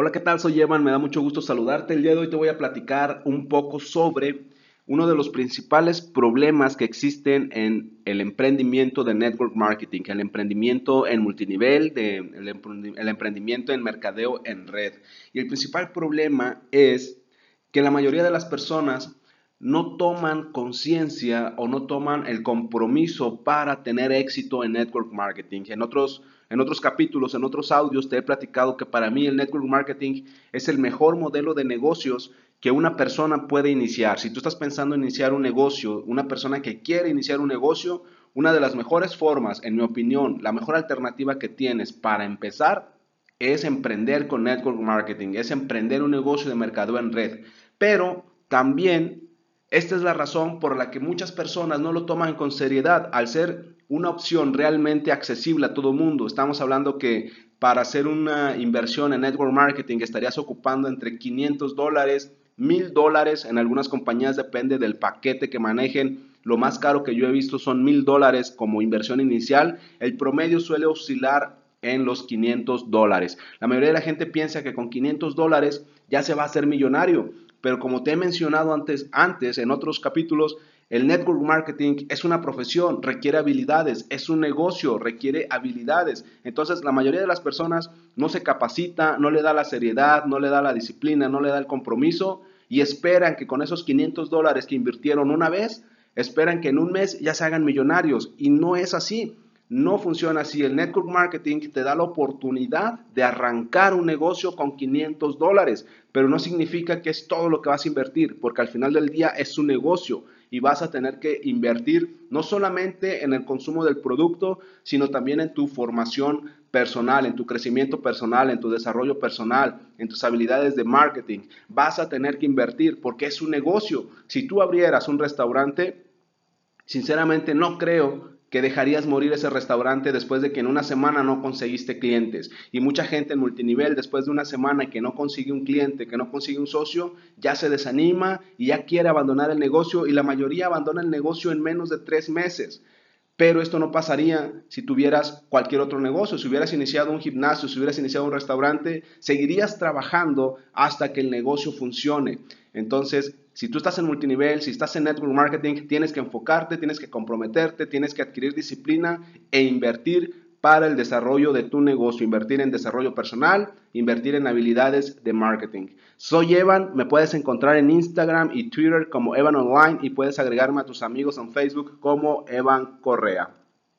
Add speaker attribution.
Speaker 1: Hola, ¿qué tal? Soy Evan, me da mucho gusto saludarte. El día de hoy te voy a platicar un poco sobre uno de los principales problemas que existen en el emprendimiento de network marketing, el emprendimiento en multinivel, el emprendimiento en mercadeo en red. Y el principal problema es que la mayoría de las personas no toman conciencia o no toman el compromiso para tener éxito en network marketing. En otros, en otros capítulos, en otros audios, te he platicado que para mí el network marketing es el mejor modelo de negocios que una persona puede iniciar. Si tú estás pensando en iniciar un negocio, una persona que quiere iniciar un negocio, una de las mejores formas, en mi opinión, la mejor alternativa que tienes para empezar es emprender con network marketing, es emprender un negocio de mercado en red. Pero también esta es la razón por la que muchas personas no lo toman con seriedad al ser una opción realmente accesible a todo mundo. Estamos hablando que para hacer una inversión en network marketing estarías ocupando entre 500 dólares, 1000 dólares. En algunas compañías depende del paquete que manejen. Lo más caro que yo he visto son 1000 dólares como inversión inicial. El promedio suele oscilar en los 500 dólares. La mayoría de la gente piensa que con 500 dólares ya se va a hacer millonario. Pero como te he mencionado antes, antes en otros capítulos, el network marketing es una profesión, requiere habilidades, es un negocio, requiere habilidades. Entonces la mayoría de las personas no se capacita, no le da la seriedad, no le da la disciplina, no le da el compromiso y esperan que con esos 500 dólares que invirtieron una vez, esperan que en un mes ya se hagan millonarios. Y no es así. No funciona así. El network marketing te da la oportunidad de arrancar un negocio con 500 dólares, pero no significa que es todo lo que vas a invertir, porque al final del día es un negocio y vas a tener que invertir no solamente en el consumo del producto, sino también en tu formación personal, en tu crecimiento personal, en tu desarrollo personal, en tus habilidades de marketing. Vas a tener que invertir porque es un negocio. Si tú abrieras un restaurante, sinceramente no creo que dejarías morir ese restaurante después de que en una semana no conseguiste clientes. Y mucha gente en multinivel, después de una semana que no consigue un cliente, que no consigue un socio, ya se desanima y ya quiere abandonar el negocio y la mayoría abandona el negocio en menos de tres meses. Pero esto no pasaría si tuvieras cualquier otro negocio. Si hubieras iniciado un gimnasio, si hubieras iniciado un restaurante, seguirías trabajando hasta que el negocio funcione. Entonces, si tú estás en multinivel, si estás en network marketing, tienes que enfocarte, tienes que comprometerte, tienes que adquirir disciplina e invertir para el desarrollo de tu negocio, invertir en desarrollo personal, invertir en habilidades de marketing. Soy Evan, me puedes encontrar en Instagram y Twitter como Evan Online y puedes agregarme a tus amigos en Facebook como Evan Correa.